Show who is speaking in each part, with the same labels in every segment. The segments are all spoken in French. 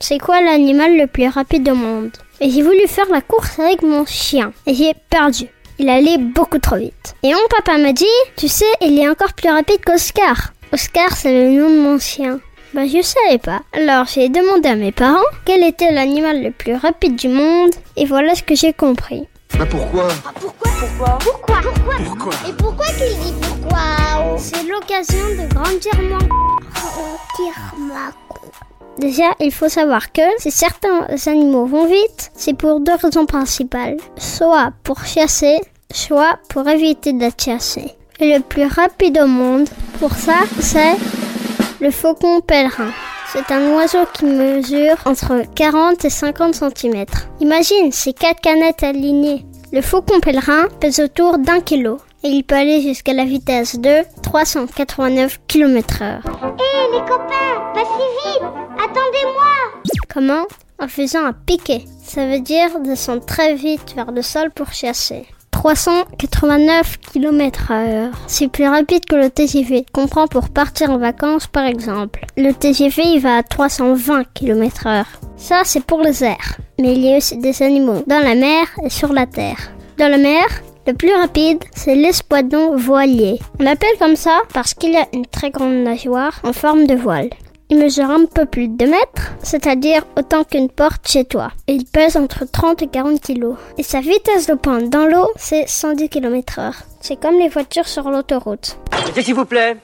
Speaker 1: c'est quoi l'animal le plus rapide au monde? Et j'ai voulu faire la course avec mon chien. Et j'ai perdu. Il allait beaucoup trop vite. Et mon papa m'a dit, tu sais, il est encore plus rapide qu'Oscar. Oscar, c'est le nom de mon chien. Bah, je savais pas. Alors, j'ai demandé à mes parents quel était l'animal le plus rapide du monde, et voilà ce que j'ai compris.
Speaker 2: Bah pourquoi?
Speaker 3: Pourquoi? Pourquoi? Pourquoi? Pourquoi?
Speaker 2: Pourquoi?
Speaker 3: Et pourquoi qu'il dit pourquoi?
Speaker 1: C'est l'occasion de grandir moins. Déjà, il faut savoir que si certains animaux vont vite, c'est pour deux raisons principales. Soit pour chasser, soit pour éviter d'être chassé. Et le plus rapide au monde, pour ça, c'est le faucon pèlerin. C'est un oiseau qui mesure entre 40 et 50 cm. Imagine ces quatre canettes alignées. Le faucon pèlerin pèse autour d'un kilo et il peut aller jusqu'à la vitesse de 389 km heure.
Speaker 3: Hé les
Speaker 1: En faisant un piqué. Ça veut dire descendre très vite vers le sol pour chasser. 389 km heure. C'est plus rapide que le TGV qu'on prend pour partir en vacances par exemple. Le TGV il va à 320 km heure. Ça c'est pour les airs. Mais il y a aussi des animaux dans la mer et sur la terre. Dans la mer, le plus rapide, c'est l'espadon voilier. On l'appelle comme ça parce qu'il a une très grande nageoire en forme de voile. Il mesure un peu plus de 2 mètres, c'est-à-dire autant qu'une porte chez toi. Et il pèse entre 30 et 40 kilos. Et sa vitesse de pointe dans l'eau, c'est 110 km heure. C'est comme les voitures sur l'autoroute.
Speaker 4: S'il vous plaît?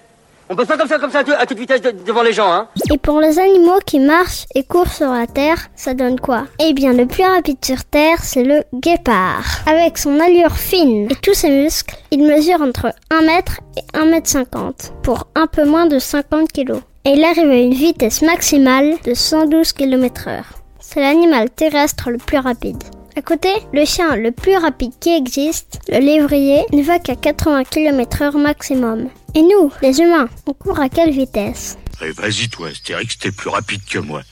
Speaker 4: On passe pas comme ça, comme ça, à, tout- à toute vitesse de- devant les gens, hein.
Speaker 1: Et pour les animaux qui marchent et courent sur la terre, ça donne quoi? Eh bien, le plus rapide sur terre, c'est le guépard. Avec son allure fine et tous ses muscles, il mesure entre 1 mètre et 1 mètre 50 pour un peu moins de 50 kilos. Et il arrive à une vitesse maximale de 112 km heure. C'est l'animal terrestre le plus rapide. À côté, le chien le plus rapide qui existe, le lévrier, ne va qu'à 80 km heure maximum. Et nous, les humains, on court à quelle vitesse?
Speaker 2: Eh, Vas-y toi, Astérix, t'es plus rapide que moi.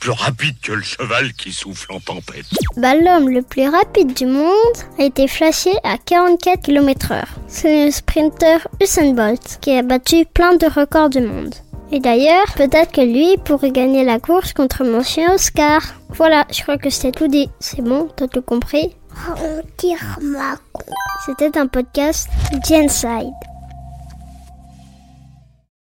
Speaker 2: Plus rapide que le cheval qui souffle en tempête.
Speaker 1: Bah, l'homme le plus rapide du monde a été flashé à 44 km heure. C'est le sprinter Usain Bolt qui a battu plein de records du monde. Et d'ailleurs, peut-être que lui pourrait gagner la course contre mon chien Oscar. Voilà, je crois que c'était tout dit. C'est bon, t'as tout compris?
Speaker 3: On tire ma
Speaker 1: C'était un podcast Genside.